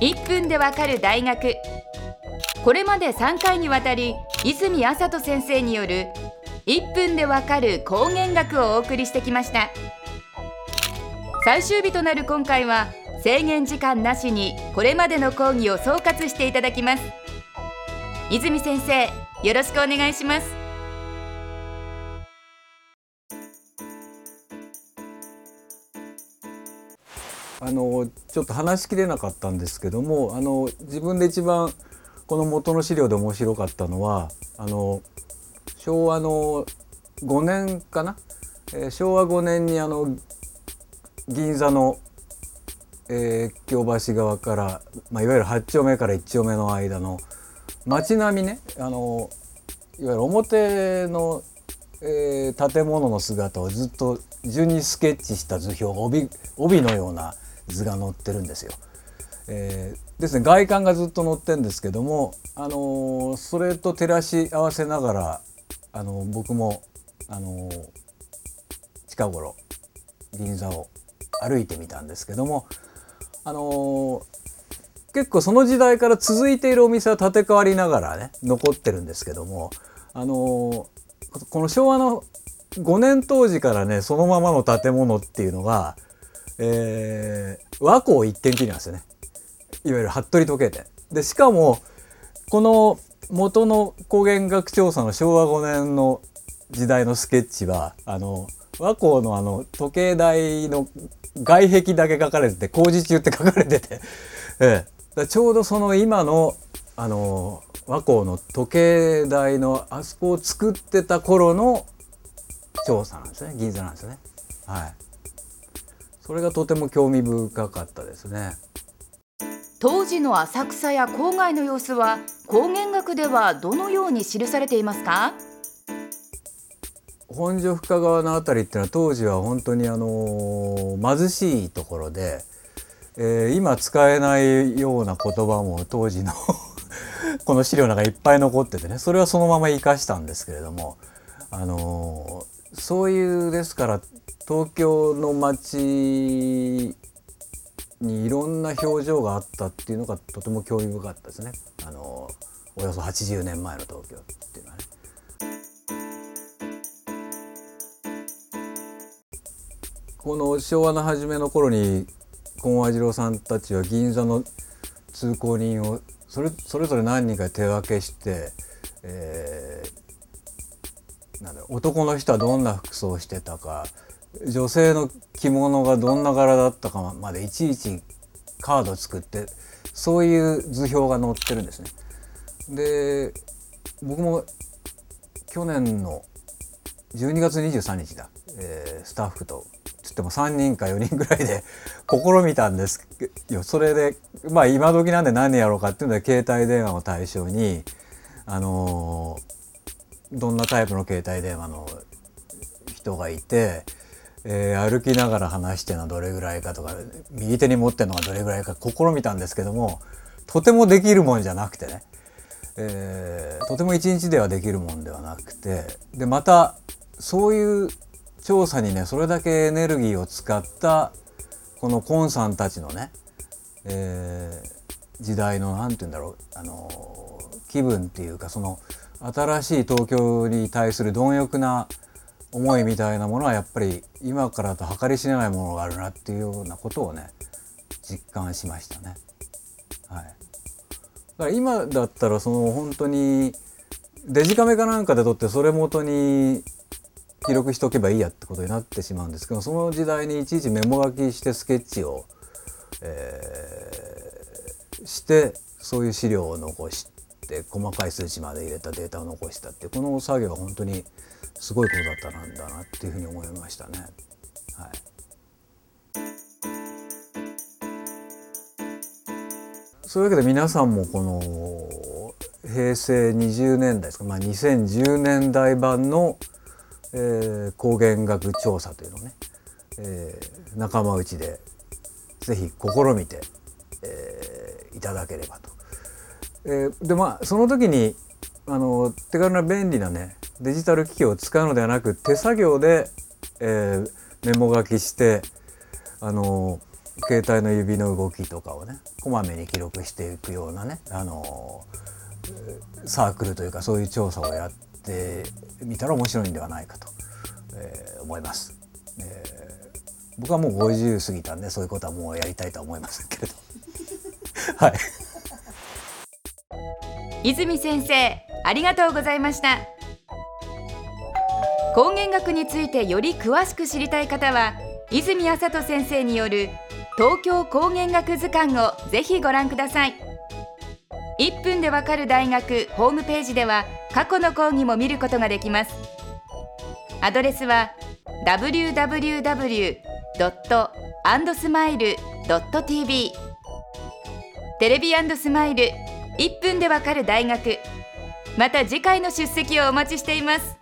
1分でわかる大学。これまで3回にわたり泉麻人先生による1分でわかる光源学をお送りしてきました。最終日となる今回は制限時間なしにこれまでの講義を総括していただきます。泉先生よろしくお願いします。あのちょっと話しきれなかったんですけどもあの自分で一番この元の資料で面白かったのはあの昭和の5年かな、えー、昭和5年にあの銀座の、えー、京橋側から、まあ、いわゆる8丁目から1丁目の間の街並みねあのいわゆる表の、えー、建物の姿をずっと順にスケッチした図表帯帯のような図が載ってるんですよ。えー、ですね外観がずっと載ってるんですけども、あのー、それと照らし合わせながら、あのー、僕も、あの近頃銀座を歩いてみたんですけども、あの結構その時代から続いているお店は建て替わりながらね残ってるんですけども、あのこの昭和の5年当時からねそのままの建物っていうのがえー、和光一点きりなんですよね。いわゆる服部時計店。でしかもこの元の光源学調査の昭和5年の時代のスケッチはあの和光のあの時計台の外壁だけ書かれてて工事中って書かれてて、ええ、ちょうどその今のあの和光の時計台のあそこを作ってた頃の調査なんですね。銀座なんですね。はい。それがとても興味深かったですね。当時の浅草や郊外の様子は光源学ではどのように記されていますか？本所深川の辺りっていうのは当時は本当にあの貧しいところで、えー、今使えないような言葉も当時の この資料の中いっぱい残っててねそれはそのまま生かしたんですけれどもあのそういうですから東京の街にいろんな表情があったっていうのがとても興味深かったですねあのおよそ80年前の東京っていうのはね。この昭和の初めの頃に金和次郎さんたちは銀座の通行人をそれそれぞれ何人か手分けして、えー、男の人はどんな服装をしてたか女性の着物がどんな柄だったかまでいちいちカード作ってそういう図表が載ってるんですね。で僕も去年の12月23日だ、えー、スタッフとつっても3人か4人ぐらいで 試みたんですよそれでまあ今時なんで何やろうかっていうので携帯電話を対象にあのー、どんなタイプの携帯電話の人がいてえー、歩きながら話してるのはどれぐらいかとか右手に持ってるのがどれぐらいか試みたんですけどもとてもできるもんじゃなくてね、えー、とても一日ではできるもんではなくてでまたそういう調査にねそれだけエネルギーを使ったこのコンさんたちのね、えー、時代の何て言うんだろうあの気分っていうかその新しい東京に対する貪欲な思いみたいなものはやっぱり今からと計り知れないものがあるなっていうようなことをね実感しましたね。はい、だから今だったらその本当にデジカメかなんかで撮ってそれ元に記録しておけばいいやってことになってしまうんですけどその時代にいちいちメモ書きしてスケッチを、えー、してそういう資料を残して細かい数値まで入れたデータを残したってこの作業は本当にすごいことだったんだなっていうふうに思いましたね。はい、そういうわけで皆さんもこの平成20年代ですか、まあ、2010年代版の、えー、光源学調査というのをね、えー、仲間内でぜひ試みて、えー、いただければと。えー、でまあその時にあの手軽な便利なねデジタル機器を使うのではなく手作業で、えー、メモ書きしてあの携帯の指の動きとかをねこまめに記録していくようなねあのサークルというかそういう調査をやってみたら面白いんではないかと、えー、思います、えー。僕はもう50過ぎたんでそういうことはもうやりたいとは思いませんけれど はい泉先生ありがとうございました。光源学についてより詳しく知りたい方は泉麻人先生による東京光源学図鑑をぜひご覧ください。1分でわかる大学ホームページでは過去の講義も見ることができます。アドレスは www.andsmile.tv テレビスマイル1分でわかる大学。また次回の出席をお待ちしています。